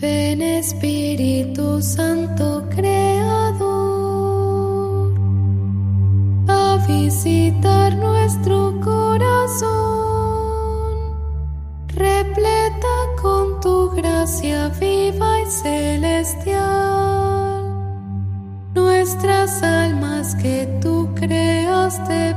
Ven Espíritu Santo Creador a visitar nuestro corazón, repleta con tu gracia viva y celestial. Nuestras almas que tú creaste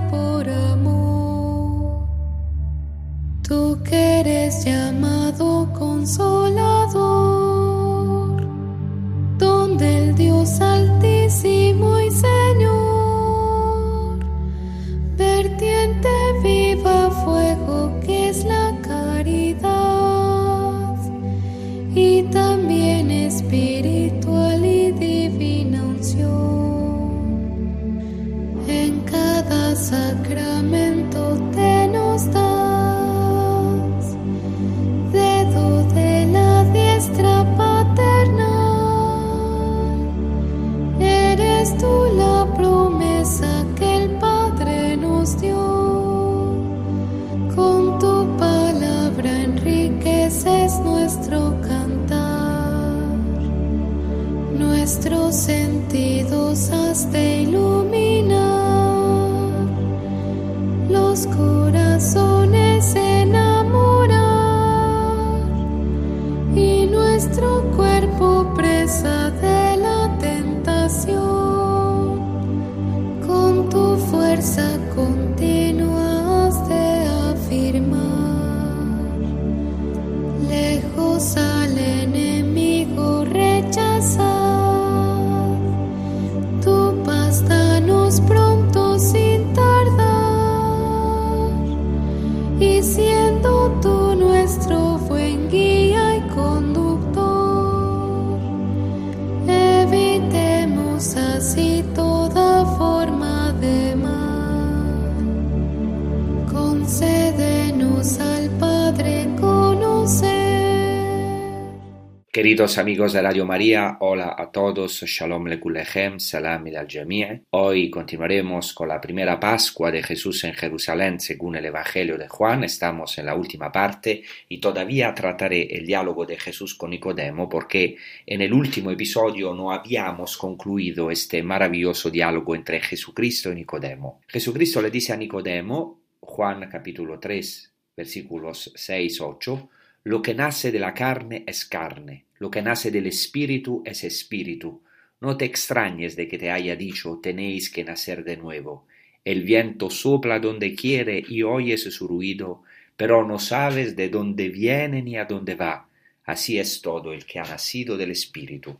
Queridos amigos de Radio María, hola a todos, Shalom Lekulechem, Salam al Jami'. Hoy continuaremos con la primera Pascua de Jesús en Jerusalén según el Evangelio de Juan. Estamos en la última parte y todavía trataré el diálogo de Jesús con Nicodemo porque en el último episodio no habíamos concluido este maravilloso diálogo entre Jesucristo y Nicodemo. Jesucristo le dice a Nicodemo, Juan capítulo 3, versículos 6-8, lo que nace de la carne es carne, lo que nace del espíritu es espíritu. No te extrañes de que te haya dicho tenéis que nacer de nuevo. El viento sopla donde quiere y oyes su ruido, pero no sabes de dónde viene ni a dónde va. Así es todo el que ha nacido del espíritu.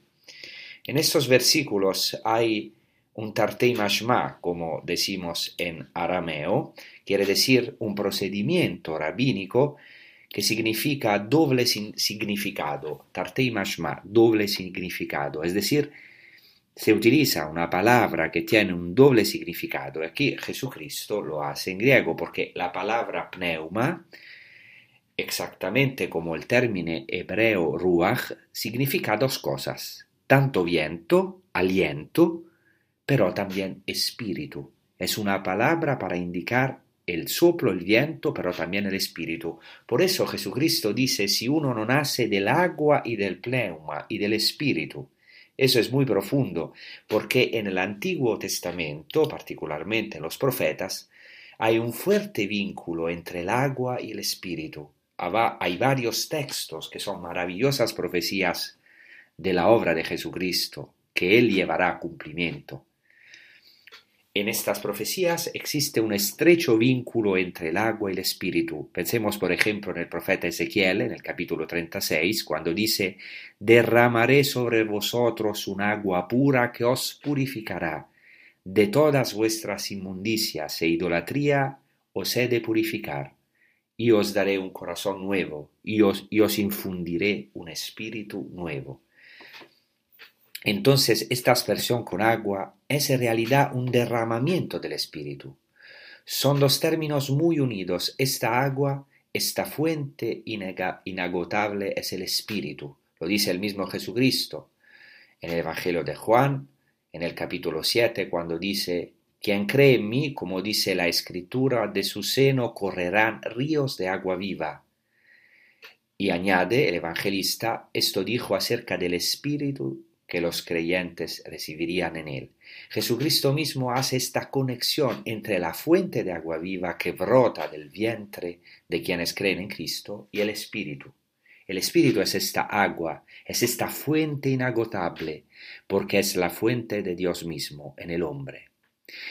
En estos versículos hay un tartei mashma, como decimos en arameo, quiere decir un procedimiento rabínico que significa doble significado, tartei mashma, doble significado, es decir, se utiliza una palabra que tiene un doble significado. Aquí Jesucristo lo hace en griego porque la palabra pneuma, exactamente como el término hebreo ruach, significa dos cosas, tanto viento, aliento, pero también espíritu. Es una palabra para indicar el soplo, el viento, pero también el espíritu. Por eso Jesucristo dice, si uno no nace del agua y del pneuma y del espíritu, eso es muy profundo, porque en el Antiguo Testamento, particularmente en los profetas, hay un fuerte vínculo entre el agua y el espíritu. Hay varios textos que son maravillosas profecías de la obra de Jesucristo, que Él llevará a cumplimiento. En estas profecías existe un estrecho vínculo entre el agua y el espíritu. Pensemos, por ejemplo, en el profeta Ezequiel, en el capítulo 36, cuando dice, derramaré sobre vosotros un agua pura que os purificará. De todas vuestras inmundicias e idolatría os he de purificar. Y os daré un corazón nuevo, y os, y os infundiré un espíritu nuevo. Entonces, esta aspersión con agua es en realidad un derramamiento del Espíritu. Son dos términos muy unidos. Esta agua, esta fuente inagotable es el Espíritu. Lo dice el mismo Jesucristo en el Evangelio de Juan, en el capítulo 7, cuando dice, quien cree en mí, como dice la Escritura, de su seno correrán ríos de agua viva. Y añade el evangelista, esto dijo acerca del Espíritu que los creyentes recibirían en él. Jesucristo mismo hace esta conexión entre la fuente de agua viva que brota del vientre de quienes creen en Cristo y el Espíritu. El Espíritu es esta agua, es esta fuente inagotable, porque es la fuente de Dios mismo en el hombre.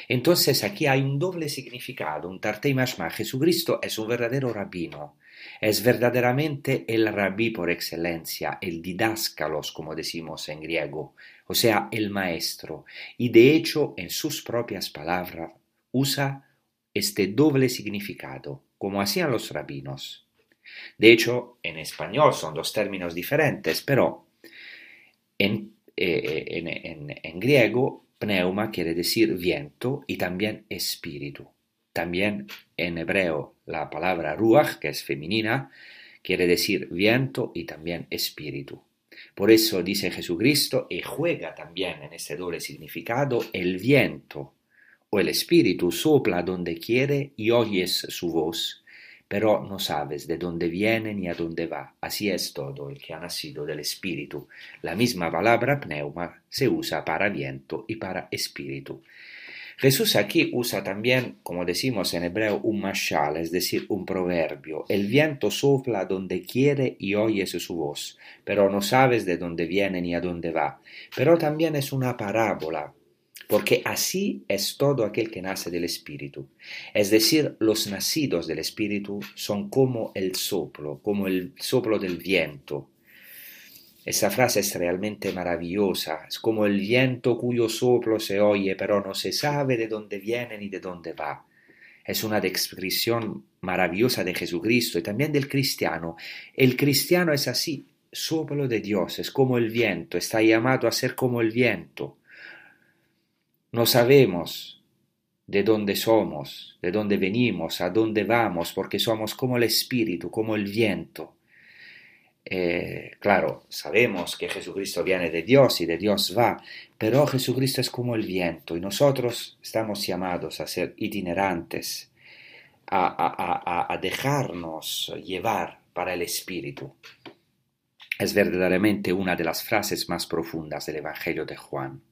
Entonces aquí hay un doble significado, un tartei mashma. Jesucristo es un verdadero rabino, es verdaderamente el rabí por excelencia, el didáscalos, como decimos en griego, o sea, el maestro. Y de hecho, en sus propias palabras, usa este doble significado, como hacían los rabinos. De hecho, en español son dos términos diferentes, pero en, eh, en, griego, pneuma quiere decir viento y también espíritu. También en hebreo la palabra ruach, que es femenina, quiere decir viento y también espíritu. Por eso dice Jesucristo y juega también en ese doble significado el viento o el espíritu sopla donde quiere y oyes su voz, pero no sabes de dónde viene ni a dónde va. Así es todo el que ha nacido del espíritu. La misma palabra pneuma se usa para viento y para espíritu. Jesús aquí usa también, como decimos en hebreo, un mashal, es decir, un proverbio. El viento sopla donde quiere y oyes su voz, pero no sabes de dónde viene ni a dónde va. Pero también es una parábola, porque así es todo aquel que nace del Espíritu. Es decir, los nacidos del Espíritu son como el soplo, como el soplo del viento. Esa frase es realmente maravillosa, es como el viento cuyo soplo se oye, pero no se sabe de dónde viene ni de dónde va. Es una descripción maravillosa de Jesucristo y también del cristiano. El cristiano es así, soplo de Dios, es como el viento, está llamado a ser como el viento. No sabemos de dónde somos, de dónde venimos, a dónde vamos, porque somos como el espíritu, como el viento. Eh, claro, sabemos que Jesucristo viene de Dios y de Dios va, pero Jesucristo es como el viento y nosotros estamos llamados a ser itinerantes, a, a dejarnos llevar para el Espíritu. Es verdaderamente una de las frases más profundas del Evangelio de Juan.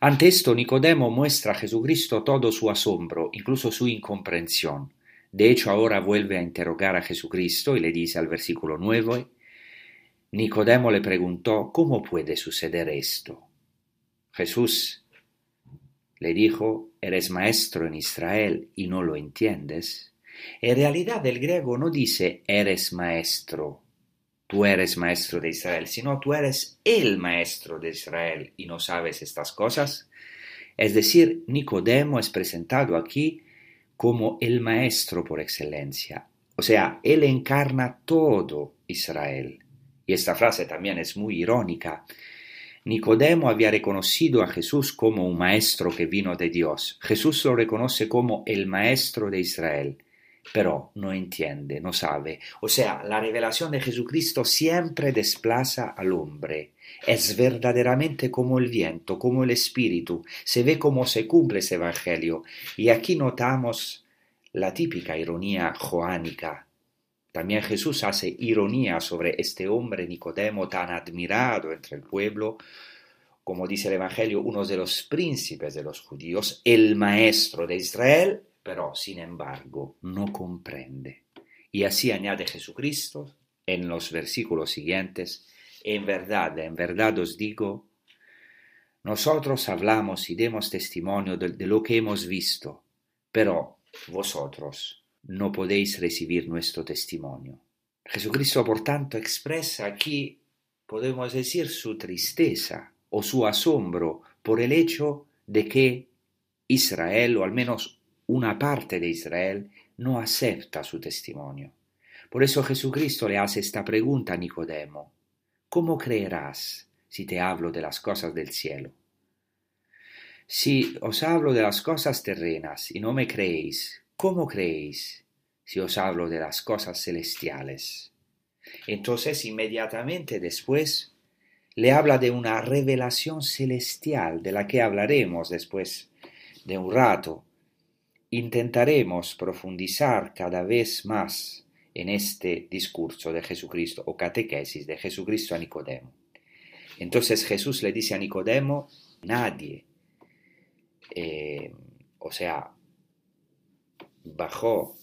Ante esto, Nicodemo muestra a Jesucristo todo su asombro, incluso su incomprensión. De hecho, ahora vuelve a interrogar a Jesucristo y le dice al versículo 9, Nicodemo le preguntó, ¿cómo puede suceder esto? Jesús le dijo, ¿eres maestro en Israel y no lo entiendes? En realidad el griego no dice eres maestro, tú eres maestro de Israel, sino tú eres el maestro de Israel y no sabes estas cosas. Es decir, Nicodemo es presentado aquí como el maestro por excelencia. O sea, él encarna todo Israel. Y esta frase también es muy irónica. Nicodemo había reconocido a Jesús como un maestro que vino de Dios. Jesús lo reconoce como el maestro de Israel, pero no entiende, no sabe. O sea, la revelación de Jesucristo siempre desplaza al hombre. Es verdaderamente como el viento, como el espíritu. Se ve cómo se cumple ese evangelio. Y aquí notamos la típica ironía joánica. También Jesús hace ironía sobre este hombre Nicodemo tan admirado entre el pueblo, como dice el Evangelio, uno de los príncipes de los judíos, el maestro de Israel, pero sin embargo no comprende. Y así añade Jesucristo en los versículos siguientes, en verdad, en verdad os digo, Nosotros hablamos y demos testimonio de, lo que hemos visto, pero vosotros no podéis recibir nuestro testimonio. Jesucristo, por tanto, expresa aquí, podemos decir, su tristeza o su asombro por el hecho de que Israel, o al menos una parte de Israel, no acepta su testimonio. Por eso Jesucristo le hace esta pregunta a Nicodemo. ¿Cómo creerás si te hablo de las cosas del cielo? Si os hablo de las cosas terrenas y no me creéis, ¿cómo creéis si os hablo de las cosas celestiales? Entonces inmediatamente después le habla de una revelación celestial de la que hablaremos después de un rato. Intentaremos profundizar cada vez más en este discurso de Jesucristo o catequesis de Jesucristo a Nicodemo. Entonces Jesús le dice a Nicodemo, nadie, eh, o sea, bajó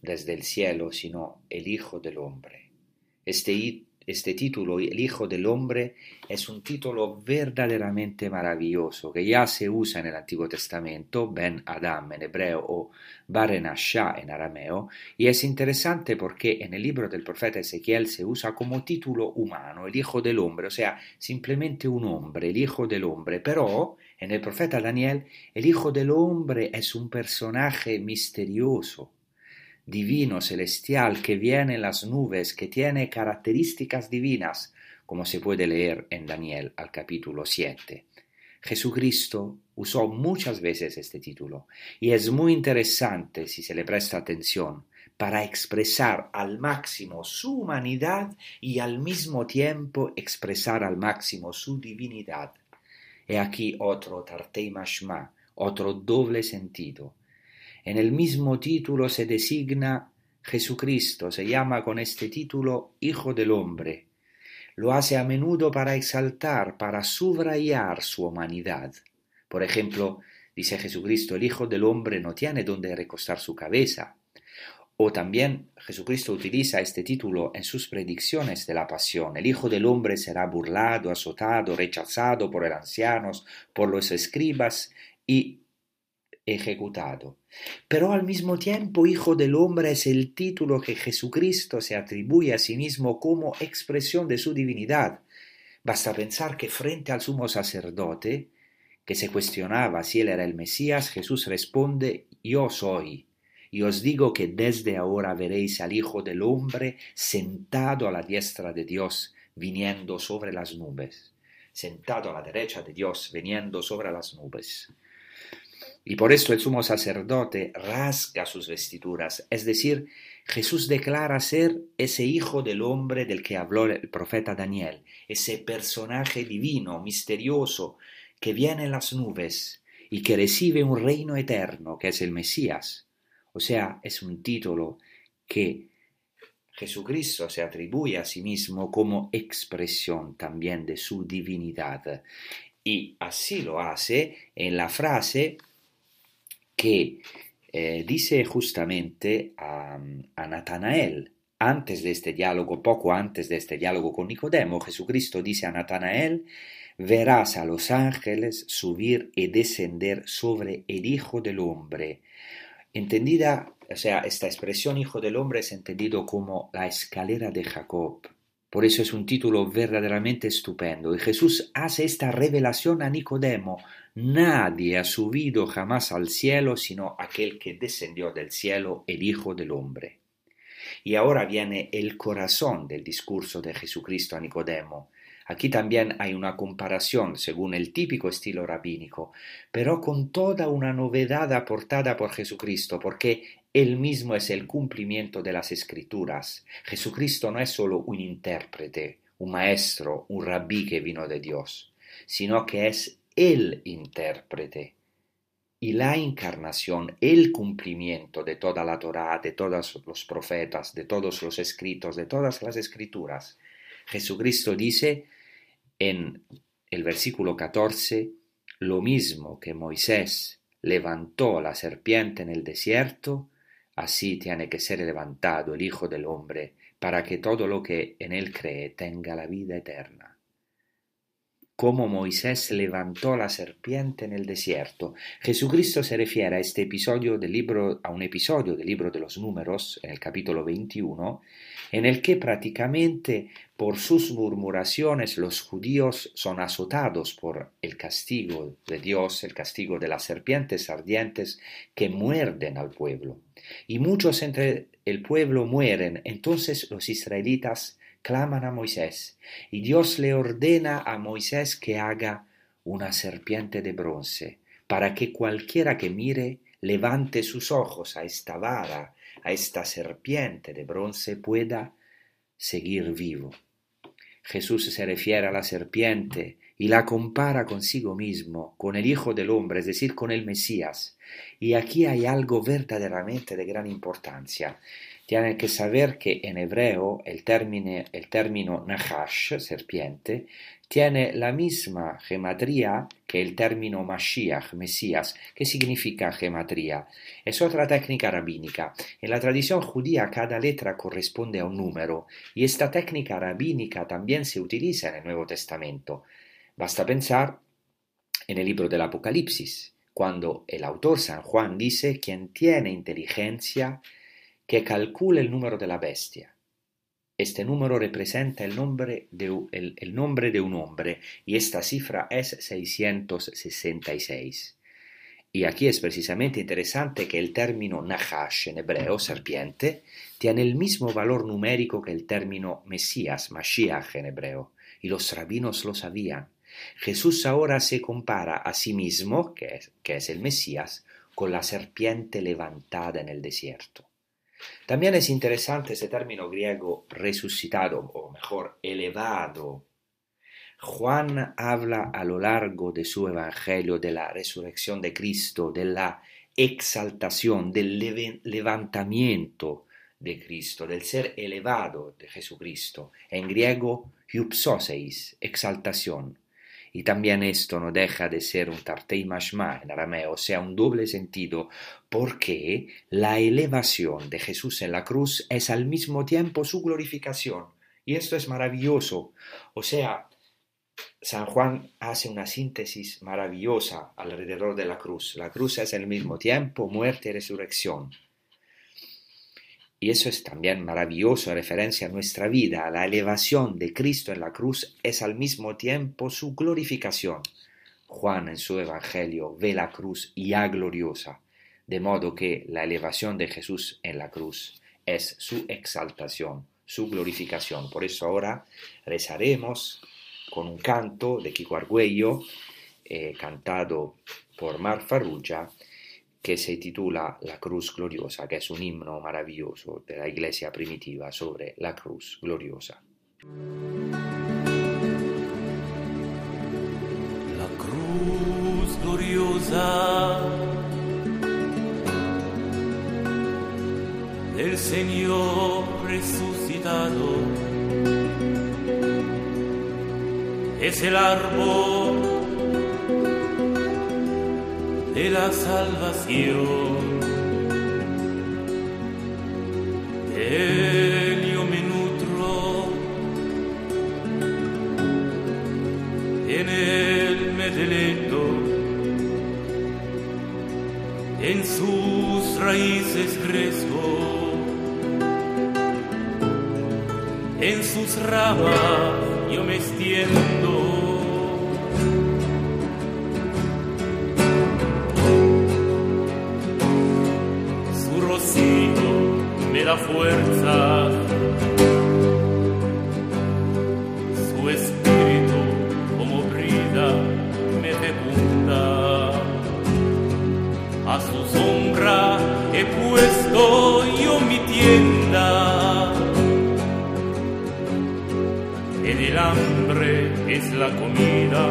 desde el cielo, sino el Hijo del Hombre. Este, este título, el Hijo del Hombre, es un título verdaderamente maravilloso que ya se usa en el Antiguo Testamento, Ben Adam en hebreo o Barenashah en arameo, y es interesante porque en el libro del profeta Ezequiel se usa como título humano, el Hijo del Hombre, o sea, simplemente un hombre, el Hijo del Hombre, pero en el profeta Daniel el Hijo del Hombre es un personaje misterioso divino, celestial, que viene en las nubes, que tiene características divinas, como se puede leer en Daniel al capítulo 7. Jesucristo usó muchas veces este título y es muy interesante si se le presta atención para expresar al máximo su humanidad y al mismo tiempo expresar al máximo su divinidad. He aquí otro tartei mashma, otro doble sentido. En el mismo título se designa Jesucristo, se llama con este título Hijo del Hombre. Lo hace a menudo para exaltar, para subrayar su humanidad. Por ejemplo, dice Jesucristo, el Hijo del Hombre no tiene donde recostar su cabeza. O también Jesucristo utiliza este título en sus predicciones de la pasión. El Hijo del Hombre será burlado, azotado, rechazado por los ancianos, por los escribas y ejecutado. Pero al mismo tiempo Hijo del Hombre es el título que Jesucristo se atribuye a sí mismo como expresión de su divinidad. Basta pensar que frente al sumo sacerdote, que se cuestionaba si él era el Mesías, Jesús responde, Yo soy. Y os digo que desde ahora veréis al Hijo del Hombre sentado a la diestra de Dios, viniendo sobre las nubes. Sentado a la derecha de Dios, viniendo sobre las nubes. Y por esto el sumo sacerdote rasga sus vestiduras, es decir, Jesús declara ser ese hijo del hombre del que habló el profeta Daniel, ese personaje divino, misterioso, que viene en las nubes y que recibe un reino eterno, que es el Mesías. O sea, es un título que Jesucristo se atribuye a sí mismo como expresión también de su divinidad. Y así lo hace en la frase que eh, dice justamente a, a Natanael, antes de este diálogo, poco antes de este diálogo con Nicodemo, Jesucristo dice a Natanael, verás a los ángeles subir y descender sobre el Hijo del Hombre. Entendida, o sea, esta expresión Hijo del Hombre es entendido como la escalera de Jacob. Por eso es un título verdaderamente estupendo. Y Jesús hace esta revelación a Nicodemo. Nadie ha subido jamás al cielo sino aquel que descendió del cielo, el Hijo del Hombre. Y ahora viene el corazón del discurso de Jesucristo a Nicodemo. Aquí también hay una comparación según el típico estilo rabínico, pero con toda una novedad aportada por Jesucristo, porque él mismo es el cumplimiento de las escrituras. Jesucristo no es solo un intérprete, un maestro, un rabí que vino de Dios, sino que es el intérprete. Y la encarnación, el cumplimiento de toda la Torá, de todos los profetas, de todos los escritos, de todas las escrituras. Jesucristo dice en el versículo 14, lo mismo que Moisés levantó la serpiente en el desierto, Así tiene que ser levantado el Hijo del Hombre, para que todo lo que en él cree tenga la vida eterna. cómo Moisés levantó la serpiente en el desierto. Jesucristo se refiere a este episodio del libro, a un episodio del libro de los números, en el capítulo 21, en el que prácticamente por sus murmuraciones los judíos son azotados por el castigo de Dios, el castigo de las serpientes ardientes que muerden al pueblo. Y muchos entre el pueblo mueren, entonces los israelitas claman a Moisés, y Dios le ordena a Moisés que haga una serpiente de bronce, para que cualquiera que mire levante sus ojos a esta vara, a esta serpiente de bronce, pueda seguir vivo. Jesús se refiere a la serpiente y la compara consigo mismo, con el Hijo del Hombre, es decir, con el Mesías. Y aquí hay algo verdaderamente de gran importancia. Tienen que saber que en hebreo el término, el término Nahash, serpiente, tiene la misma gematría que el término Mashiach, Mesías. ¿Qué significa gematría? Es otra técnica rabínica. En la tradición judía cada letra corresponde a un número y esta técnica rabínica también se utiliza en el Nuevo Testamento. Basta pensar en el libro del Apocalipsis, cuando el autor San Juan dice quien tiene inteligencia que calcula el número de la bestia. Este número representa el nombre, de, el, nombre de un hombre y esta cifra es 666. Y aquí es precisamente interesante que el término Nahash en hebreo, serpiente, tiene el mismo valor numérico que el término Mesías, Mashiach en hebreo, y los rabinos lo sabían. Jesús ahora se compara a sí mismo, que es, que es el Mesías, con la serpiente levantada en el desierto. También es interesante ese término griego resucitado, o mejor, elevado. Juan habla a lo largo de su evangelio de la resurrección de Cristo, de la exaltación, del levantamiento de Cristo, del ser elevado de Jesucristo. En griego, hypsoseis, exaltación. Y también esto no deja de ser un tartei mashma en arameo, o sea, un doble sentido, porque la elevación de Jesús en la cruz es al mismo tiempo su glorificación. Y esto es maravilloso. O sea, San Juan hace una síntesis maravillosa alrededor de la cruz. La cruz es al mismo tiempo muerte y resurrección. Y eso es también maravilloso en referencia a nuestra vida. La elevación de Cristo en la cruz es al mismo tiempo su glorificación. Juan en su Evangelio ve la cruz ya gloriosa, de modo que la elevación de Jesús en la cruz es su exaltación, su glorificación. Por eso ahora rezaremos con un canto de Kiko Argüello, eh, cantado por Mar Farrugia, que se titula La Cruz Gloriosa, que es un himno maravilloso de la iglesia primitiva sobre la Cruz Gloriosa. La Cruz Gloriosa Señor resucitado es el árbol de la salvación. De yo me nutro, en él me deleto, en sus raíces crezco, en sus ramas yo me extiendo. fuerza. Su espíritu como brida me fecunda. A su sombra he puesto es la comida,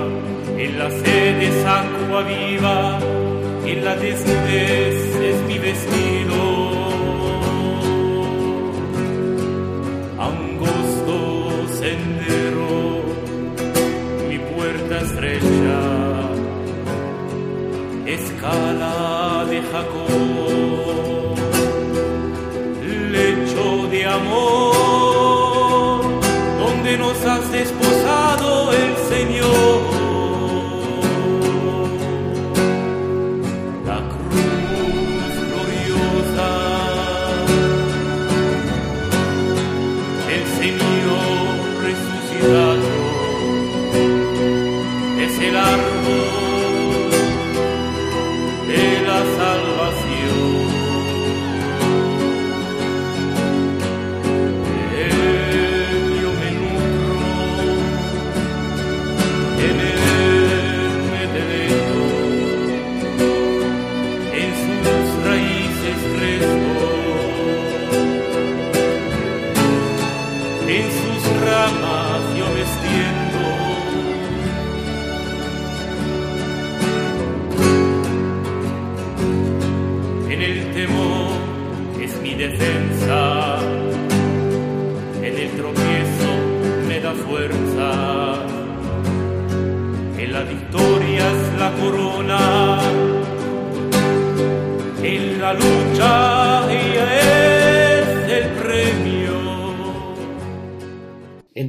en la sed es agua viva, en la desnudez es mi vestido. escala de Jacob, lecho de amor,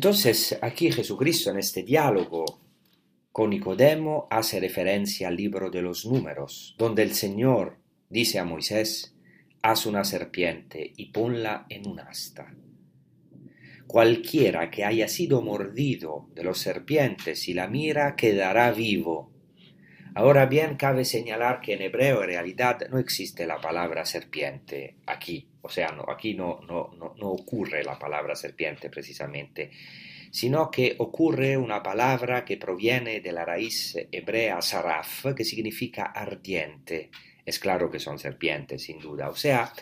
Entonces, aquí Jesucristo en este diálogo con Nicodemo hace referencia al libro de los números, donde el Señor dice a Moisés, haz una serpiente y ponla en un asta. Cualquiera que haya sido mordido de los serpientes y la mira quedará vivo. Ahora bien, cabe señalar que en hebreo en realidad no existe la palabra serpiente aquí. O sea, no, aquí no, no, no, ocurre la palabra serpiente precisamente, sino que ocurre una palabra que proviene de la raíz hebrea saraf, que significa ardiente. Es claro que son serpientes, sin duda. O sea,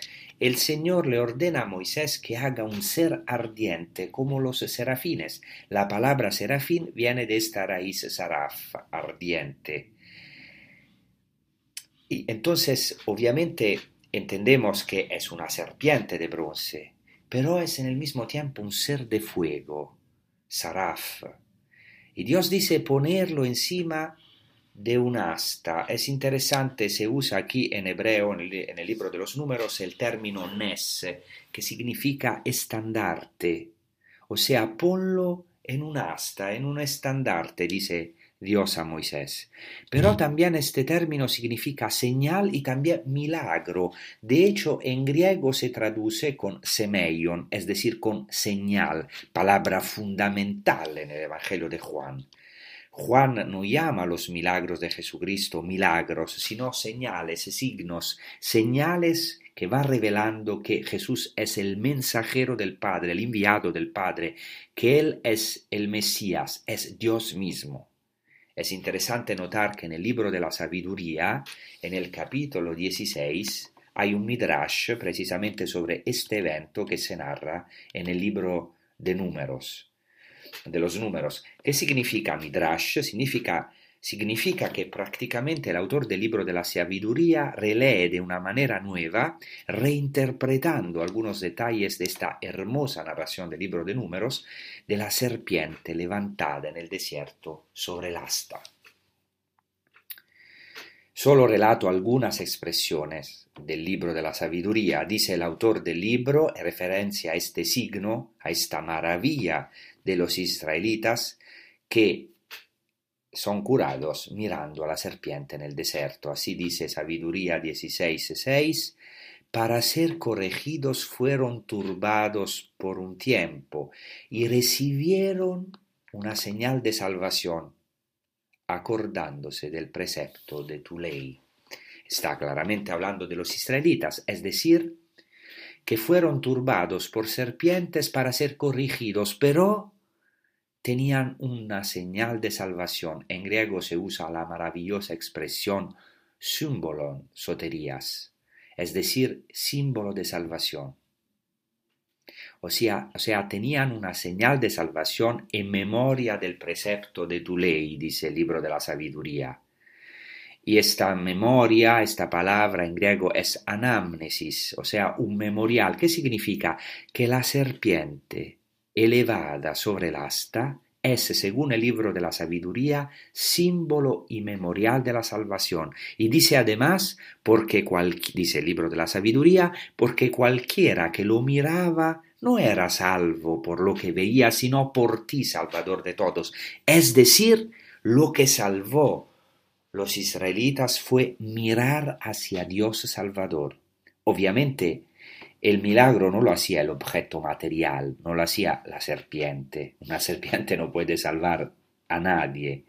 el Señor le ordena a Moisés que haga un ser ardiente como los serafines. La palabra serafín viene de esta raíz saraf, ardiente. Y entonces, obviamente, Entendemos que es una serpiente de bronce, pero es en el mismo tiempo un ser de fuego, Saraf. Y Dios dice ponerlo encima de un asta. Es interesante, se usa aquí en hebreo, en el, libro de los números, el término nes, que significa estandarte. O sea, ponlo en un asta, en un estandarte, dice Dios a Moisés. Pero también este término significa señal y también milagro. De hecho, en griego se traduce con semeion, es decir, con señal, palabra fundamental en el Evangelio de Juan. Juan no llama los milagros de Jesucristo milagros, sino señales, signos, señales que va revelando que Jesús es el mensajero del Padre, el enviado del Padre, que Él es el Mesías, es Dios mismo. Es interesante notar que en el libro de la sabiduría, en el capítulo 16, hay un midrash precisamente sobre este evento que se narra en el libro de números, de los números. ¿Qué significa midrash? Significa significa que prácticamente el autor del libro de la sabiduría relee de una manera nueva, reinterpretando algunos detalles de esta hermosa narración del libro de números, de la serpiente levantada en el desierto sobre el asta. Solo relato algunas expresiones del libro de la sabiduría. Dice el autor del libro, en referencia a este signo, a esta maravilla de los israelitas, que son curados mirando a la serpiente en el desierto. Así dice Sabiduría 16.6. Para ser corregidos fueron turbados por un tiempo y recibieron una señal de salvación, acordándose del precepto de tu ley. Está claramente hablando de los israelitas, es decir, que fueron turbados por serpientes para ser corregidos, pero tenían una señal de salvación. En griego se usa la maravillosa expresión símbolon soterías, es decir, símbolo de salvación. O sea, tenían una señal de salvación en memoria del precepto de tu ley, dice el libro de la sabiduría. Y esta memoria, esta palabra en griego es anamnesis, o sea, un memorial. ¿Qué significa? Que la serpiente elevada sobre el asta, es, según el libro de la sabiduría, símbolo y memorial de la salvación. Y dice además, porque cual, dice el libro de la sabiduría, porque cualquiera que lo miraba no era salvo por lo que veía, sino por ti, Salvador de todos. Es decir, lo que salvó los israelitas fue mirar hacia Dios Salvador. Obviamente, el milagro no lo hacía el objeto material, no lo hacía la serpiente. Una serpiente no puede salvar a nadie.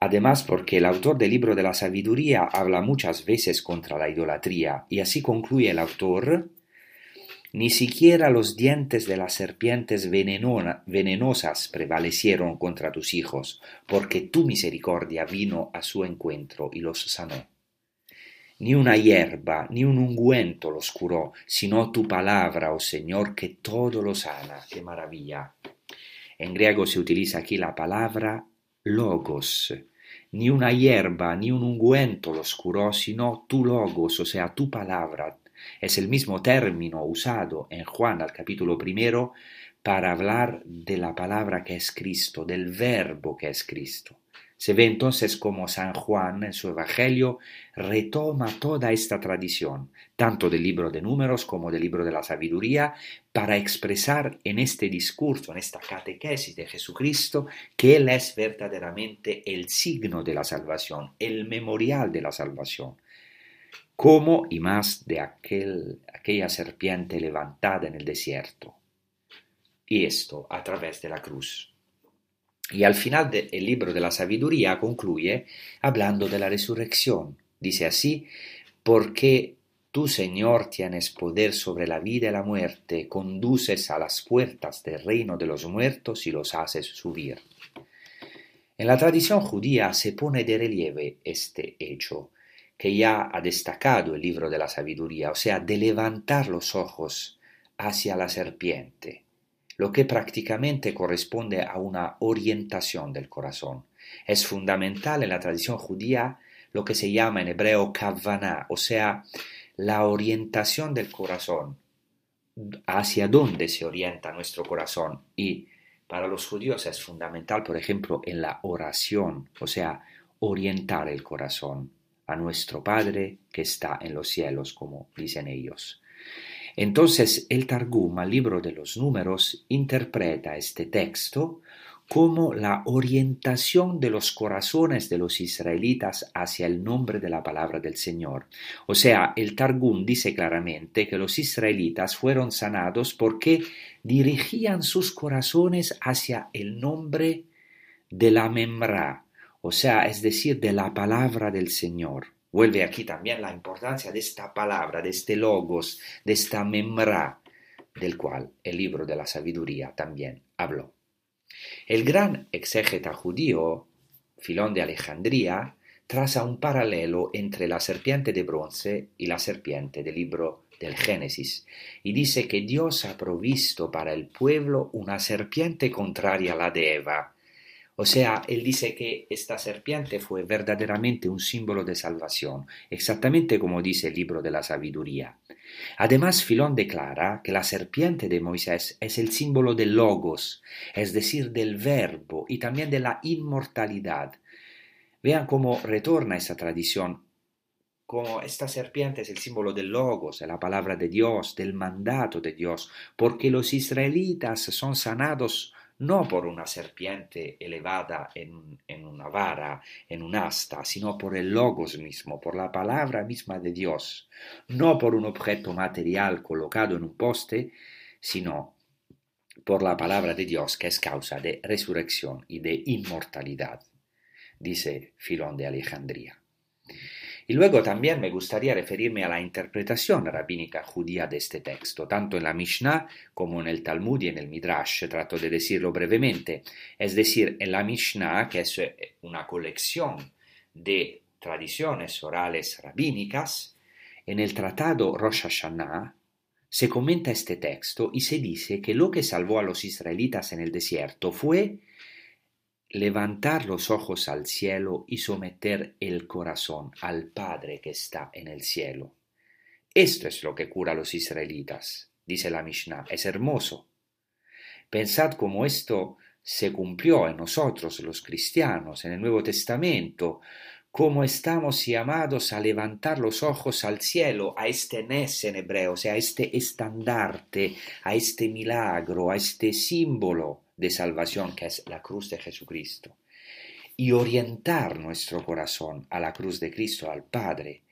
Además, porque el autor del libro de la sabiduría habla muchas veces contra la idolatría, y así concluye el autor, ni siquiera los dientes de las serpientes venenosas prevalecieron contra tus hijos, porque tu misericordia vino a su encuentro y los sanó. Ni una hierba, ni un ungüento los curó, sino tu palabra, oh Señor, que todo lo sana. ¡Qué maravilla! En griego se utiliza aquí la palabra logos. Ni una hierba, ni un ungüento los curó, sino tu logos, o sea, tu palabra, es el mismo término usado en Juan al capítulo primero para hablar de la palabra que es Cristo, del verbo que es Cristo. Se ve entonces como San Juan en su Evangelio retoma toda esta tradición, tanto del libro de números como del libro de la sabiduría, para expresar en este discurso, en esta catequesis de Jesucristo, que Él es verdaderamente el signo de la salvación, el memorial de la salvación como y más de aquel, aquella serpiente levantada en el desierto. Y esto a través de la cruz. Y al final del libro de la sabiduría concluye hablando de la resurrección. Dice así, porque tú, Señor, tienes poder sobre la vida y la muerte, conduces a las puertas del reino de los muertos y los haces subir. En la tradición judía se pone de relieve este hecho, que ya ha destacado el libro de la sabiduría, o sea, de levantar los ojos hacia la serpiente, lo que prácticamente corresponde a una orientación del corazón. Es fundamental en la tradición judía lo que se llama en hebreo kavaná, o sea, la orientación del corazón, hacia dónde se orienta nuestro corazón. Y para los judíos es fundamental, por ejemplo, en la oración, o sea, orientar el corazón a nuestro Padre que está en los cielos, como dicen ellos. Entonces el Targum, al libro de los números, interpreta este texto como la orientación de los corazones de los israelitas hacia el nombre de la palabra del Señor. O sea, el Targum dice claramente que los israelitas fueron sanados porque dirigían sus corazones hacia el nombre de la Memra, o sea, es decir, de la palabra del Señor. Vuelve aquí también la importancia de esta palabra, de este logos, de esta memra, del cual el libro de la sabiduría también habló. El gran exégeta judío, Filón de Alejandría, traza un paralelo entre la serpiente de bronce y la serpiente del libro del Génesis, y dice que Dios ha provisto para el pueblo una serpiente contraria a la de Eva, o sea, él dice que esta serpiente fue verdaderamente un símbolo de salvación, exactamente como dice el libro de la sabiduría. Además, Filón declara que la serpiente de Moisés es el símbolo del logos, es decir, del verbo y también de la inmortalidad. Vean cómo retorna esta tradición, como esta serpiente es el símbolo del logos, de la palabra de Dios, del mandato de Dios, porque los israelitas son sanados no por una serpiente elevada en, una vara, en un asta, sino por el logos mismo, por la palabra misma de Dios, no por un objeto material colocado en un poste, sino por la palabra de Dios que es causa de resurrección y de inmortalidad, dice Filón de Alejandría. Y luego también me gustaría referirme a la interpretación rabínica judía de este texto, tanto en la Mishnah como en el Talmud y en el Midrash. Trato de decirlo brevemente. Es decir, en la Mishnah, que es eh, una colección de tradiciones orales rabínicas, en el tratado Rosh Hashanah se comenta este texto y se dice que lo que salvó a los israelitas en el desierto fue levantar los ojos al cielo y someter el corazón al Padre que está en el cielo. Esto es lo que cura a los israelitas, dice la Mishnah. Es hermoso. Pensad cómo esto se cumplió en nosotros, los cristianos, en el Nuevo Testamento, cómo estamos llamados a levantar los ojos al cielo, a este Nes en hebreo, o sea, a este estandarte, a este milagro, a este símbolo de salvación que es la cruz de Jesucristo y orientar nuestro corazón a la cruz de Cristo, al Padre.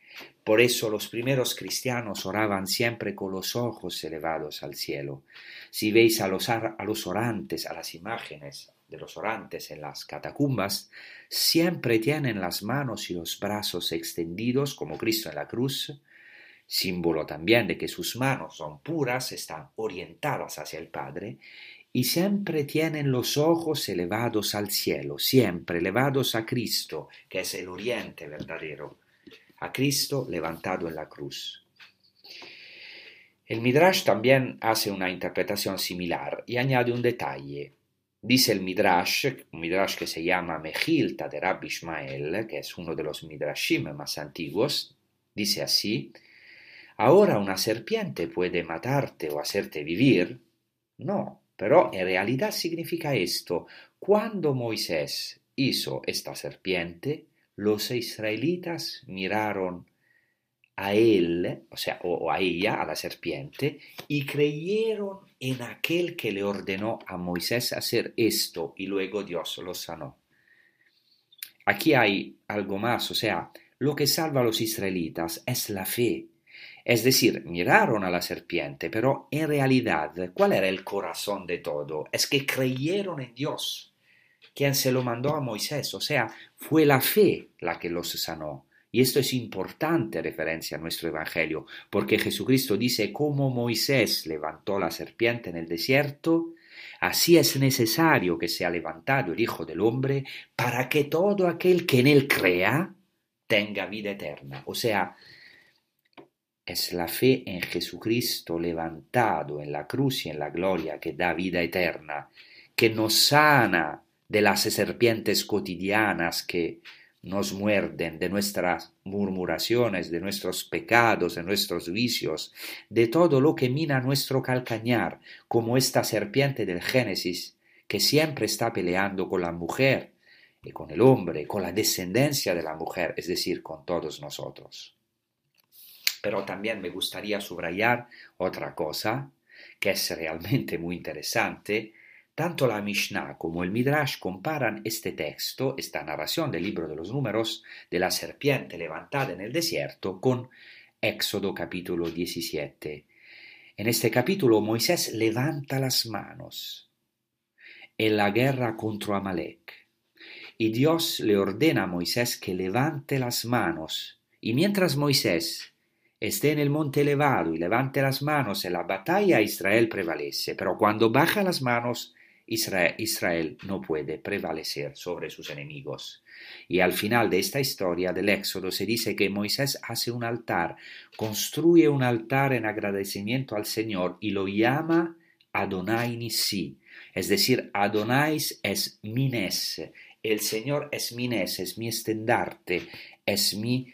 Por eso los primeros cristianos oraban siempre con los ojos elevados al cielo. Si veis a los, a los orantes, a las imágenes de los orantes en las catacumbas, siempre tienen las manos y los brazos extendidos como Cristo en la cruz, símbolo también de que sus manos son puras, están orientadas hacia el Padre, y siempre tienen los ojos elevados al cielo, siempre elevados a Cristo, que es el oriente verdadero, a Cristo levantado en la cruz. El Midrash también hace una interpretación similar y añade un detalle. Dice el Midrash, un Midrash que se llama Mejilta de Rabbi Ishmael, que es uno de los Midrashim más antiguos, dice así, Ahora una serpiente puede matarte o hacerte vivir. No, pero en realidad significa esto. Cuando Moisés hizo esta serpiente, los israelitas miraron a él, o sea, o, a ella, a la serpiente, y creyeron en aquel que le ordenó a Moisés hacer esto, y luego Dios lo sanó. Aquí hay algo más, o sea, lo que salva a los israelitas es la fe, es decir, miraron a la serpiente, pero en realidad, ¿cuál era el corazón de todo? Es que creyeron en Dios, quien se lo mandó a Moisés, o sea, fue la fe la que los sanó. Y esto es importante referencia a nuestro Evangelio, porque Jesucristo dice, como Moisés levantó la serpiente en el desierto, así es necesario que sea levantado el Hijo del Hombre para que todo aquel que en él crea tenga vida eterna. O sea, es la fe en Jesucristo levantado en la cruz y en la gloria que da vida eterna, que nos sana de las serpientes cotidianas que nos muerden, de nuestras murmuraciones, de nuestros pecados, de nuestros vicios, de todo lo que mina nuestro calcañar, como esta serpiente del Génesis, que siempre está peleando con la mujer y con el hombre, con la descendencia de la mujer, es decir, con todos nosotros. Pero también me gustaría subrayar otra cosa que es realmente muy interesante. Tanto la Mishnah como el Midrash comparan este texto, esta narración del libro de los números de la serpiente levantada en el desierto con Éxodo capítulo 17. En este capítulo Moisés levanta las manos en la guerra contra Amalek. Y Dios le ordena a Moisés que levante las manos. Y mientras Moisés esté en el monte elevado y levante las manos en la batalla, Israel prevalece, pero cuando baja las manos, Israel, no puede prevalecer sobre sus enemigos. Y al final de esta historia del Éxodo se dice que Moisés hace un altar, construye un altar en agradecimiento al Señor y lo llama Adonai Nisi, es decir, Adonai es Mines, el Señor es Mines, es mi estandarte, es mi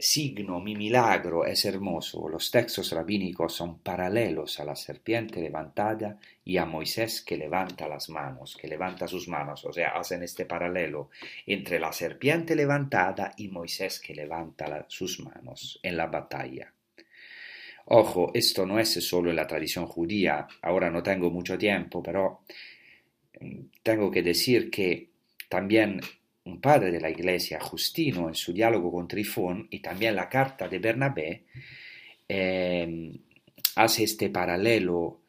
signo, mi milagro es hermoso. Los textos rabínicos son paralelos a la serpiente levantada y a Moisés que levanta las manos, que levanta sus manos. O sea, hacen este paralelo entre la serpiente levantada y Moisés que levanta sus manos en la batalla. Ojo, esto no es solo en la tradición judía. Ahora no tengo mucho tiempo, pero mm, tengo que decir que también un padre de la Iglesia, Justino, en su diálogo con Trifón y también la carta de Bernabé, eh, hace este paralelo,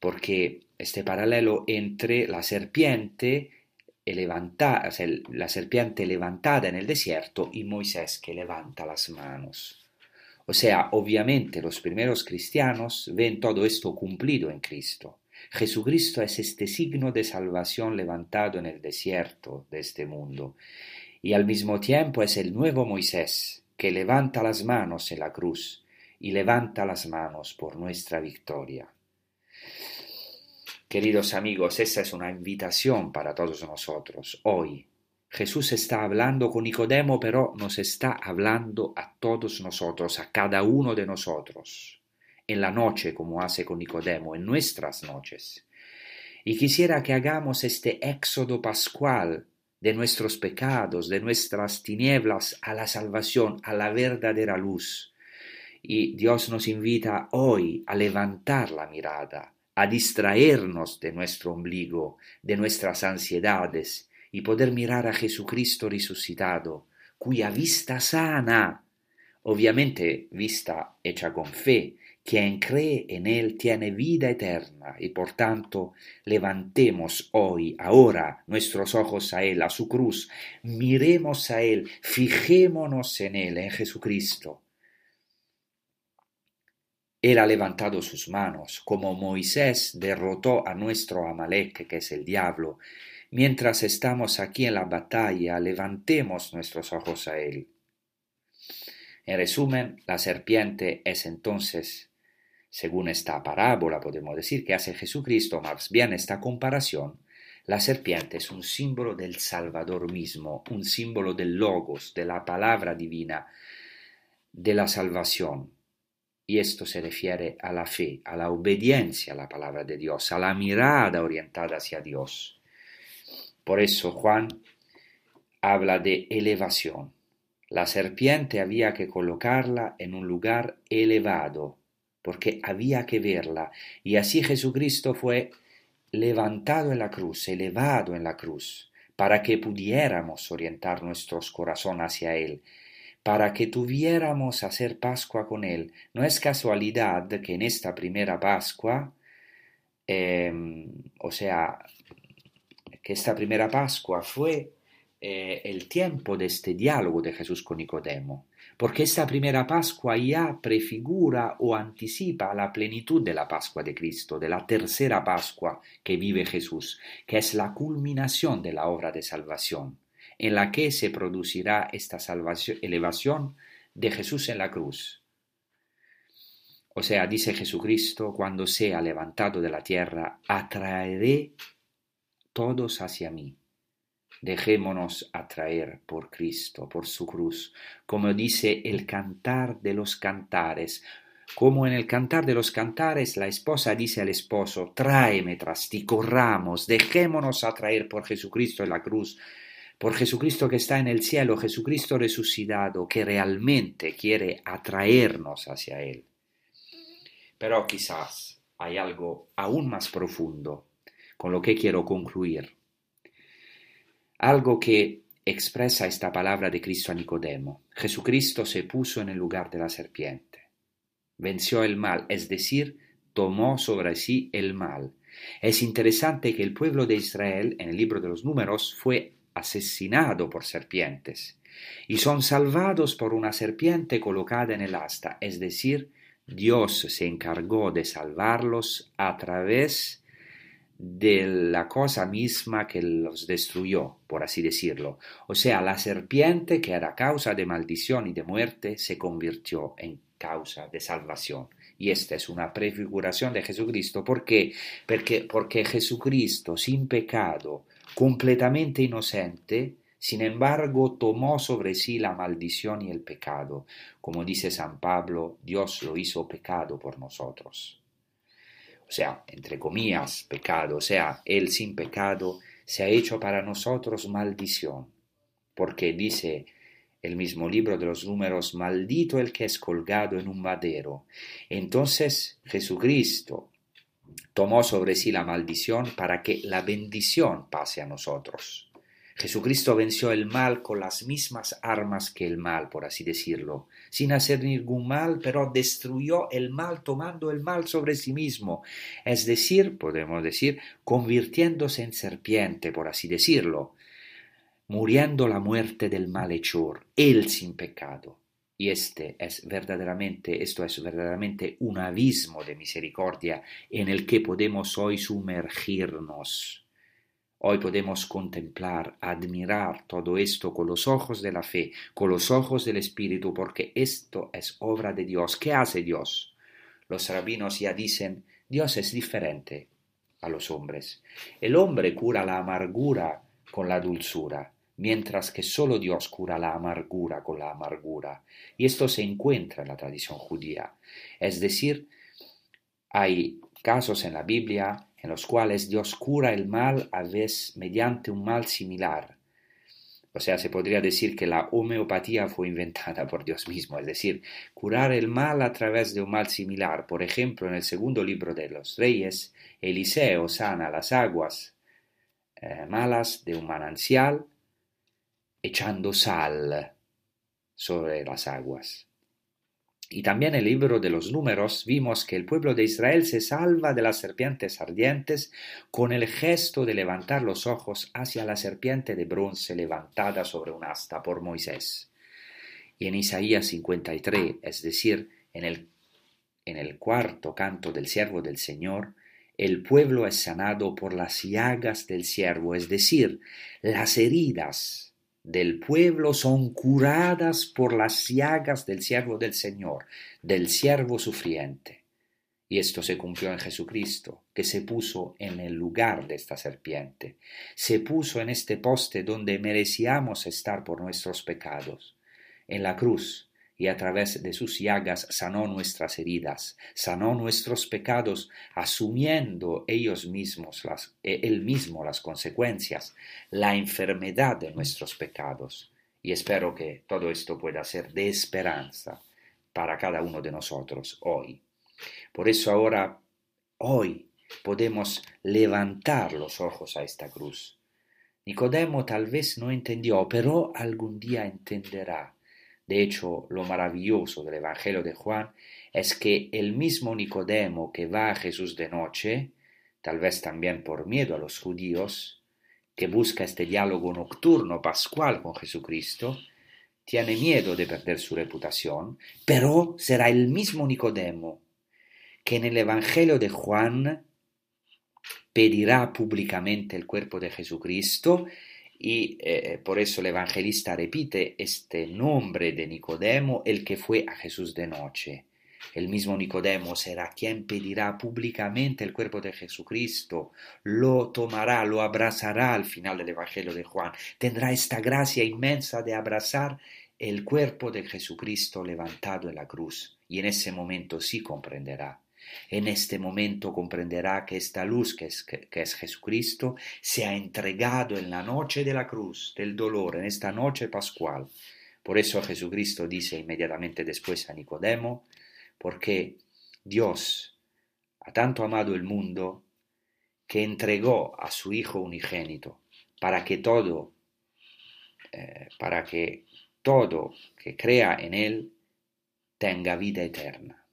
porque este paralelo entre la serpiente, la serpiente levantada en el desierto y Moisés que levanta las manos. O sea, obviamente los primeros cristianos ven todo esto cumplido en Cristo. Jesucristo es este signo de salvación levantado en el desierto de este mundo, y al mismo tiempo es el nuevo Moisés que levanta las manos en la cruz y levanta las manos por nuestra victoria. Queridos amigos, esa es una invitación para todos nosotros hoy. Jesús está hablando con Nicodemo, pero nos está hablando a todos nosotros, a cada uno de nosotros en la noche como hace con Nicodemo, en nuestras noches. Y quisiera que hagamos este éxodo pascual de nuestros pecados, de nuestras tinieblas, a la salvación, a la verdadera luz. Y Dios nos invita hoy a levantar la mirada, a distraernos de nuestro ombligo, de nuestras ansiedades, y poder mirar a Jesucristo resucitado, cuya vista sana, obviamente vista hecha con fe, quien cree en Él tiene vida eterna y por tanto levantemos hoy, ahora, nuestros ojos a Él, a su cruz, miremos a Él, fijémonos en Él, en Jesucristo. Él ha levantado sus manos, como Moisés derrotó a nuestro Amalek, que es el diablo. Mientras estamos aquí en la batalla, levantemos nuestros ojos a Él. En resumen, la serpiente es entonces según esta parábola podemos decir que hace Jesucristo, más bien esta comparación, la serpiente es un símbolo del Salvador mismo, un símbolo del Logos, de la palabra divina, de la salvación. Y esto se refiere a la fe, a la obediencia a la palabra de Dios, a la mirada orientada hacia Dios. Por eso Juan habla de elevación. La serpiente había que colocarla en un lugar elevado, porque había que verla, y así Jesucristo fue levantado en la cruz, elevado en la cruz, para que pudiéramos orientar nuestros corazones hacia Él, para que tuviéramos hacer Pascua con Él. No es casualidad que en esta primera Pascua, em, o sea, que esta primera Pascua fue eh, el tiempo de este diálogo de Jesús con Nicodemo porque esta primera Pascua ya prefigura o anticipa la plenitud de la Pascua de Cristo, de la tercera Pascua que vive Jesús, que es la culminación de la obra de salvación, en la que se producirá esta elevación de Jesús en la cruz. O sea, dice Jesucristo, cuando sea levantado de la tierra, atraeré todos hacia mí. Dejémonos atraer por Cristo, por su cruz, como dice el cantar de los cantares. Como en el cantar de los cantares la esposa dice al esposo, tráeme tras ti, corramos, dejémonos atraer por Jesucristo en la cruz, por Jesucristo que está en el cielo, Jesucristo resucitado, que realmente quiere atraernos hacia Él. Pero quizás hay algo aún más profundo con lo que quiero concluir algo que expresa esta palabra de Cristo a Nicodemo. Jesucristo se puso en el lugar de la serpiente. Venció el mal, es decir, tomó sobre sí el mal. Es interesante que el pueblo de Israel, en el libro de los números, fue asesinado por serpientes y son salvados por una serpiente colocada en el asta, es decir, Dios se encargó de salvarlos a través de la cosa misma que los destruyó, por así decirlo. O sea, la serpiente que era causa de maldición y de muerte se convirtió en causa de salvación. Y esta es una prefiguración de Jesucristo. ¿Por qué? Porque, porque Jesucristo, sin pecado, completamente inocente, sin embargo, tomó sobre sí la maldición y el pecado. Como dice San Pablo, Dios lo hizo pecado por nosotros o sea, entre comillas, pecado, o sea, Él sin pecado se ha hecho para nosotros maldición, porque dice el mismo libro de los números, maldito el que es colgado en un madero. Entonces Jesucristo tomó sobre sí la maldición para que la bendición pase a nosotros. Jesucristo venció el mal con las mismas armas que el mal, por así decirlo, sin hacer ningún mal, pero destruyó el mal tomando el mal sobre sí mismo, es decir, podemos decir, convirtiéndose en serpiente, por así decirlo, muriendo la muerte del malhechor, él sin pecado. Y este es verdaderamente, esto es verdaderamente un abismo de misericordia en el que podemos hoy sumergirnos Hoy podemos contemplar, admirar todo esto con los ojos de la fe, con los ojos del Espíritu, porque esto es obra de Dios. ¿Qué hace Dios? Los rabinos ya dicen, Dios es diferente a los hombres. El hombre cura la amargura con la dulzura, mientras que solo Dios cura la amargura con la amargura. Y esto se encuentra en la tradición judía. Es decir, hay casos en la Biblia en los cuales Dios cura el mal a veces mediante un mal similar. O sea, se podría decir que la homeopatía fue inventada por Dios mismo, es decir, curar el mal a través de un mal similar. Por ejemplo, en el segundo libro de los reyes, Eliseo sana las aguas eh, malas de un manantial echando sal sobre las aguas. Y también en el libro de los números vimos que el pueblo de Israel se salva de las serpientes ardientes con el gesto de levantar los ojos hacia la serpiente de bronce levantada sobre un asta por Moisés. Y en Isaías 53, es decir, en el, en el cuarto canto del siervo del Señor, el pueblo es sanado por las llagas del siervo, es decir, las heridas del pueblo son curadas por las llagas del siervo del Señor, del siervo sufriente. Y esto se cumplió en Jesucristo, que se puso en el lugar de esta serpiente, se puso en este poste donde merecíamos estar por nuestros pecados, en la cruz, y a través de sus llagas sanó nuestras heridas, sanó nuestros pecados, asumiendo ellos mismos las, eh, él mismo las consecuencias, la enfermedad de nuestros pecados. Y espero que todo esto pueda ser de esperanza para cada uno de nosotros hoy. Por eso ahora, hoy, podemos levantar los ojos a esta cruz. Nicodemo tal vez no entendió, pero algún día entenderá de hecho, lo maravilloso del Evangelio de Juan es que el mismo Nicodemo que va a Jesús de noche, tal vez también por miedo a los judíos, que busca este diálogo nocturno pascual con Jesucristo, tiene miedo de perder su reputación, pero será el mismo Nicodemo que en el Evangelio de Juan pedirá públicamente el cuerpo de Jesucristo y eh, por eso el evangelista repite este nombre de Nicodemo, el que fue a Jesús de noche. El mismo Nicodemo será quien pedirá públicamente el cuerpo de Jesucristo, lo tomará, lo abrazará al final del Evangelio de Juan, tendrá esta gracia inmensa de abrazar el cuerpo de Jesucristo levantado en la cruz, y en ese momento sí comprenderá en este momento comprenderá que esta luz que es, que, es, Jesucristo se ha entregado en la noche de la cruz, del dolor, en esta noche pascual. Por eso Jesucristo dice inmediatamente después a Nicodemo, porque Dios ha tanto amado el mundo que entregó a su Hijo unigénito para que todo, eh, para que todo que crea en Él tenga vida eterna.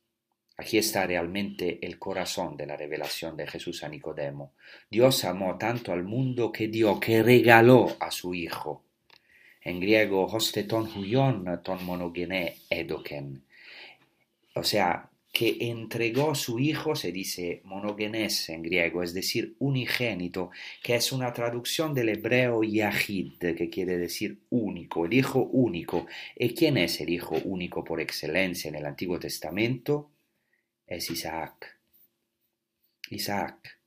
Aquí está realmente el corazón de la revelación de Jesús a Nicodemo. Dios amó tanto al mundo que dio, que regaló a su Hijo. En griego, hosteton huion ton monogene edoken. O sea, que entregó su Hijo, se dice monogenes en griego, es decir, unigénito, que es una traducción del hebreo yahid, que quiere decir único, el Hijo único. ¿Y quién es el Hijo único por excelencia en el Antiguo Testamento? Es Isaac. Isaac.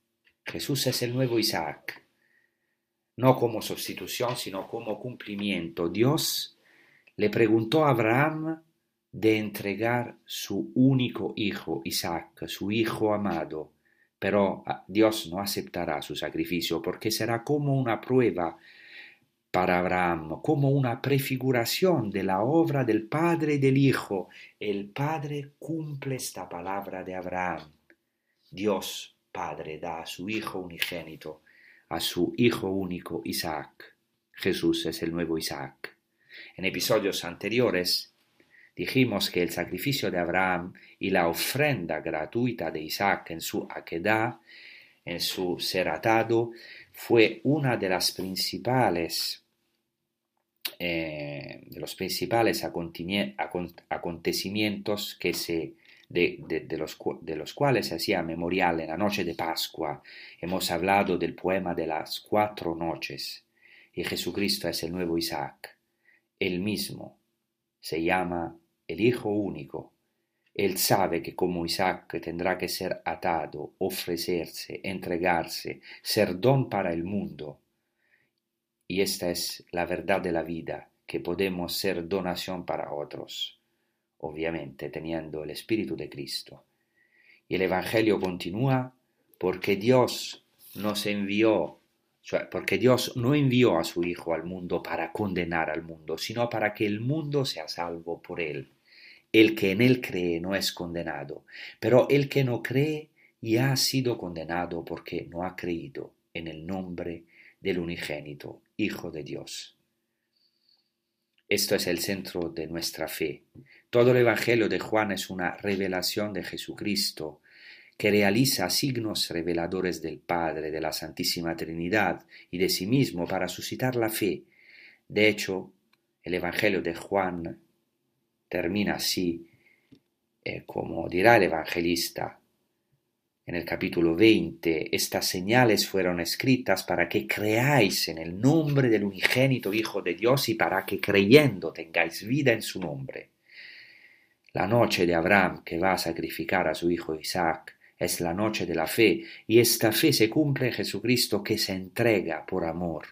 Jesús es el nuevo Isaac. No como sustitución, sino como cumplimiento. Dios le preguntó a Abraham de entregar su único hijo, Isaac, su hijo amado, pero ah, Dios no aceptará su sacrificio porque será como una prueba para Abraham como una prefiguración de la obra del Padre y del Hijo. El Padre cumple esta palabra de Abraham. Dios Padre da a su Hijo unigénito, a su Hijo único Isaac. Jesús es el nuevo Isaac. En episodios anteriores dijimos que el sacrificio de Abraham y la ofrenda gratuita de Isaac en su aquedad, en su ser atado, fue una de las principales eh, de los principales acontecimientos que se, de, los, cuales se hacía memorial en la noche de Pascua. Hemos hablado del poema de las cuatro noches, y Jesucristo es el nuevo Isaac. Él mismo se llama el Hijo único. Él sabe que como Isaac tendrá que ser atado, ofrecerse, entregarse, ser don para el mundo. Y esta es la verdad de la vida, que podemos ser donación para otros, obviamente teniendo el Espíritu de Cristo. Y el Evangelio continúa porque Dios nos envió, porque Dios no envió a su Hijo al mundo para condenar al mundo, sino para que el mundo sea salvo por él. El que en él cree no es condenado, pero el que no cree ya ha sido condenado porque no ha creído en el nombre del unigénito, Hijo de Dios. Esto es el centro de nuestra fe. Todo el Evangelio de Juan es una revelación de Jesucristo, que realiza signos reveladores del Padre, de la Santísima Trinidad y de sí mismo para suscitar la fe. De hecho, el Evangelio de Juan termina así, eh, como dirá el evangelista en el capítulo 20, estas señales fueron escritas para que creáis en el nombre del unigénito Hijo de Dios y para que creyendo tengáis vida en su nombre. La noche de Abraham que va a sacrificar a su hijo Isaac es la noche de la fe, y esta fe se cumple en Jesucristo que se entrega por amor.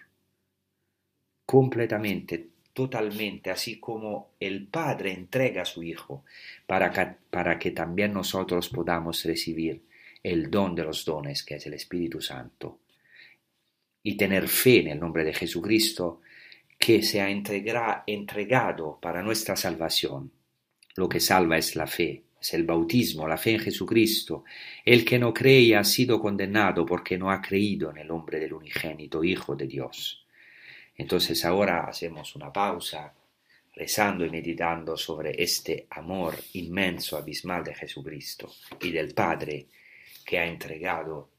Completamente, totalmente, así como el Padre entrega a su Hijo, para que, también nosotros podamos recibir el don de los dones, que es el Espíritu Santo, y tener fe en el nombre de Jesucristo, que se ha entregado para nuestra salvación. Lo que salva es la fe, es el bautismo, la fe en Jesucristo. El que no cree ha sido condenado porque no ha creído en el hombre del unigénito Hijo de Dios. Entonces ahora hacemos una pausa, rezando y meditando sobre este amor inmenso, abismal de Jesucristo y del Padre que ha entregado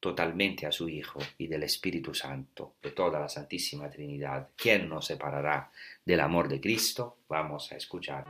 totalmente a su Hijo y del Espíritu Santo, de toda la Santísima Trinidad. ¿Quién nos separará del amor de Cristo? Vamos a escuchar.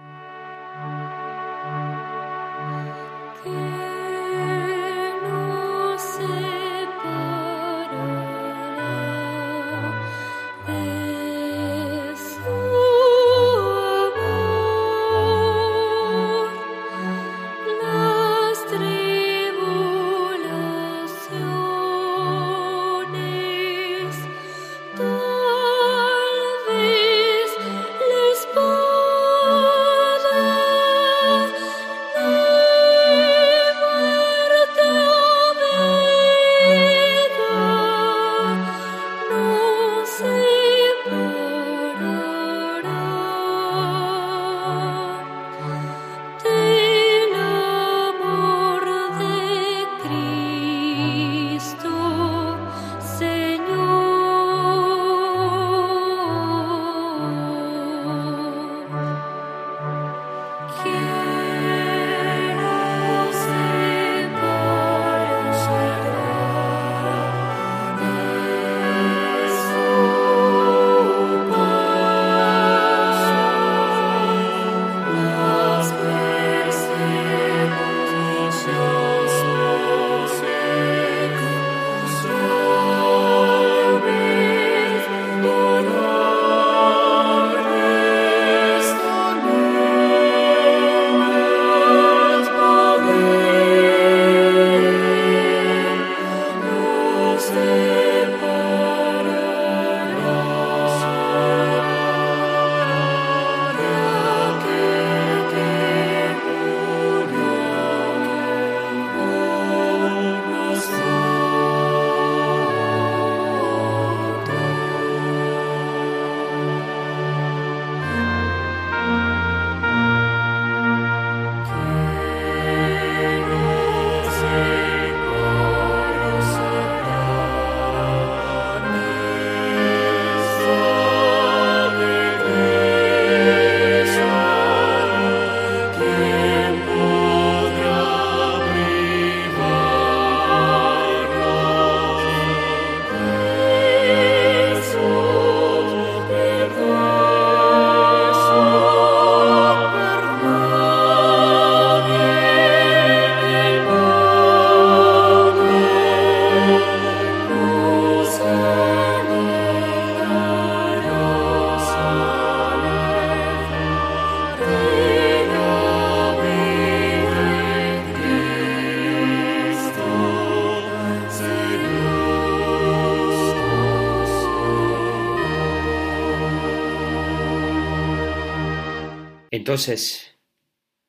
Entonces,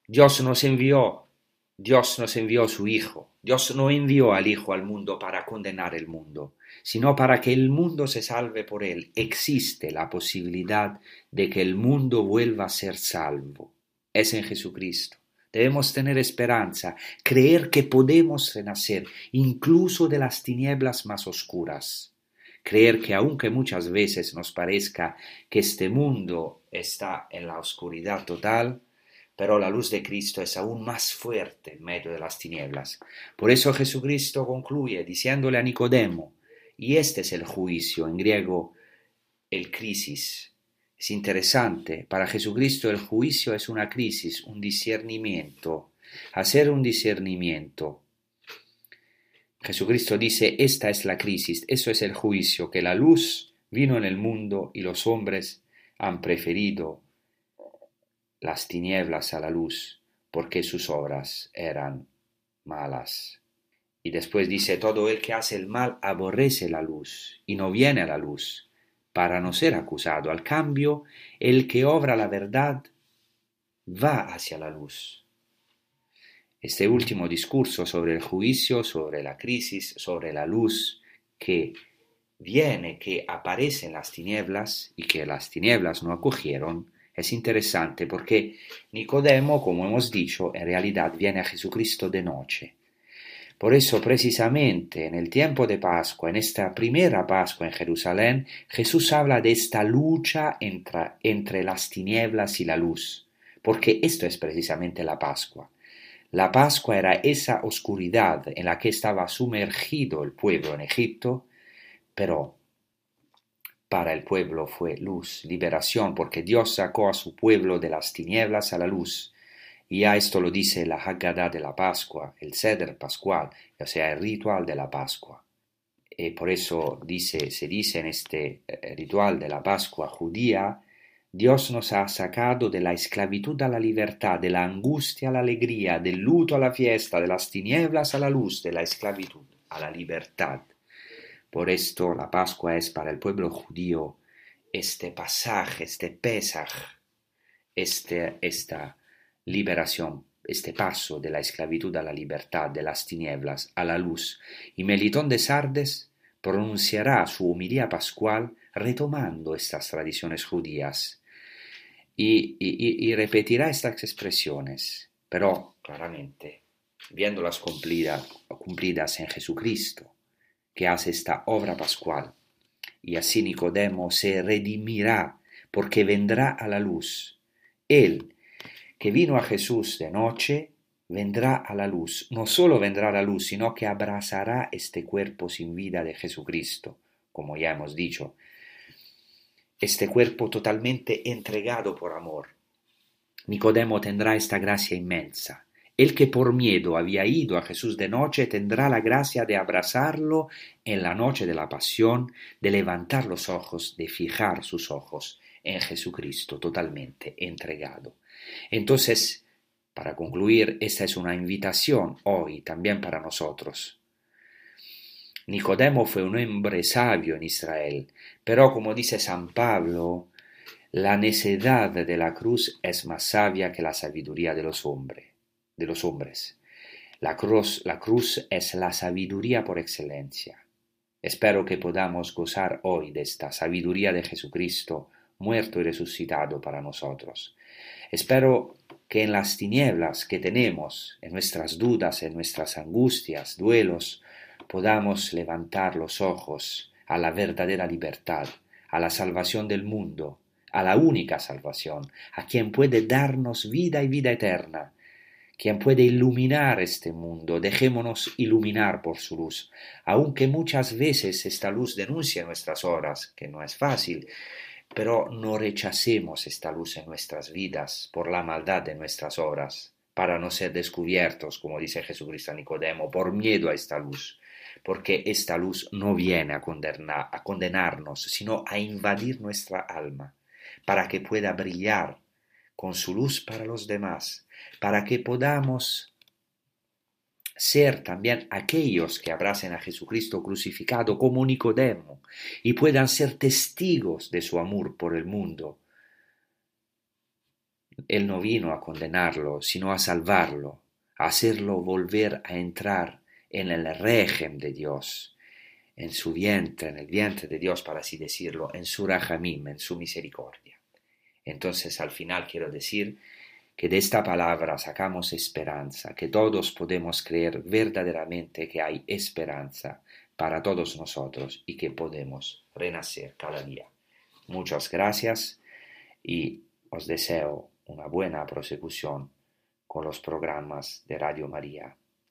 Dios nos envió, Dios nos envió su Hijo. Dios no envió al Hijo al mundo para condenar el mundo, sino para que el mundo se salve por él. Existe la posibilidad de que el mundo vuelva a ser salvo. Es en Jesucristo. Debemos tener esperanza, creer que podemos renacer incluso de las tinieblas más oscuras creer que aunque muchas veces nos parezca que este mundo está en la oscuridad total, pero la luz de Cristo es aún más fuerte en medio de las tinieblas. Por eso Jesucristo concluye diciéndole a Nicodemo, y este es el juicio, en griego el crisis. Es interesante, para Jesucristo el juicio es una crisis, un discernimiento, hacer un discernimiento. Jesucristo dice, esta es la crisis, eso es el juicio, que la luz vino en el mundo y los hombres han preferido las tinieblas a la luz, porque sus obras eran malas. Y después dice, todo el que hace el mal aborrece la luz y no viene a la luz para no ser acusado. Al cambio, el que obra la verdad va hacia la luz. Este último discurso sobre el juicio, sobre la crisis, sobre la luz que viene, que aparece en las tinieblas y que las tinieblas no acogieron, es interesante porque Nicodemo, como hemos dicho, en realidad viene a Jesucristo de noche. Por eso, precisamente en el tiempo de Pascua, en esta primera Pascua en Jerusalén, Jesús habla de esta lucha entre, entre las tinieblas y la luz, porque esto es precisamente la Pascua. La Pascua era esa oscuridad en la que estaba sumergido el pueblo en Egipto, pero para el pueblo fue luz, liberación, porque Dios sacó a su pueblo de las tinieblas a la luz. Y ya esto lo dice la Haggadah de la Pascua, el Seder Pascual, o sea, el ritual de la Pascua. Y por eso dice, se dice en este eh, ritual de la Pascua judía, Dios nos ha sacado de la esclavitud a la libertad, de la angustia a la alegría, del luto a la fiesta, de las tinieblas a la luz, de la esclavitud a la libertad. Por esto la Pascua es para el pueblo judío este pasaje, este pesaj, este, esta liberación, este paso de la esclavitud a la libertad, de las tinieblas a la luz. Y Melitón de Sardes pronunciará su humilía pascual retomando estas tradiciones judías y, y, repetirá estas expresiones, pero claramente viéndolas cumplidas en Jesucristo que hace esta obra pascual. Y así Nicodemo se redimirá porque vendrá a la luz. Él, que vino a Jesús de noche, vendrá a la luz. No solo vendrá a la luz, sino que abrazará este cuerpo sin vida de Jesucristo, como ya hemos dicho. Este cuerpo totalmente entregado por amor. Nicodemo tendrá esta gracia inmensa el que por miedo había ido a Jesús de noche tendrá la gracia de abrazarlo en la noche de la pasión, de levantar los ojos, de fijar sus ojos en Jesucristo totalmente entregado. Entonces, para concluir, esta es una invitación hoy también para nosotros. Nicodemo fue un hombre sabio en Israel, pero como dice San Pablo, la necedad de la cruz es más sabia que la sabiduría de los hombres de los hombres. La cruz, la cruz es la sabiduría por excelencia. Espero que podamos gozar hoy de esta sabiduría de Jesucristo, muerto y resucitado para nosotros. Espero que en las tinieblas que tenemos, en nuestras dudas, en nuestras angustias, duelos, podamos levantar los ojos a la verdadera libertad, a la salvación del mundo, a la única salvación, a quien puede darnos vida y vida eterna, quien puede iluminar este mundo. Dejémonos iluminar por su luz, aunque muchas veces esta luz denuncia nuestras horas, que no es fácil, pero no rechacemos esta luz en nuestras vidas por la maldad de nuestras horas, para no ser descubiertos, como dice Jesucristo a Nicodemo, por miedo a esta luz, porque esta luz no viene a, condenar, a condenarnos, sino a invadir nuestra alma, para que pueda brillar con su luz para los demás para que podamos ser también aquellos que abracen a Jesucristo crucificado como Nicodemo y puedan ser testigos de su amor por el mundo. Él no vino a condenarlo, sino a salvarlo, a hacerlo volver a entrar en el régimen de Dios, en su vientre, en el vientre de Dios, para así decirlo, en su rajamim, en su misericordia. Entonces, al final quiero decir que de esta palabra sacamos esperanza, que todos podemos creer verdaderamente que hay esperanza para todos nosotros y que podemos renacer cada día. Muchas gracias y os deseo una buena prosecución con los programas de Radio María.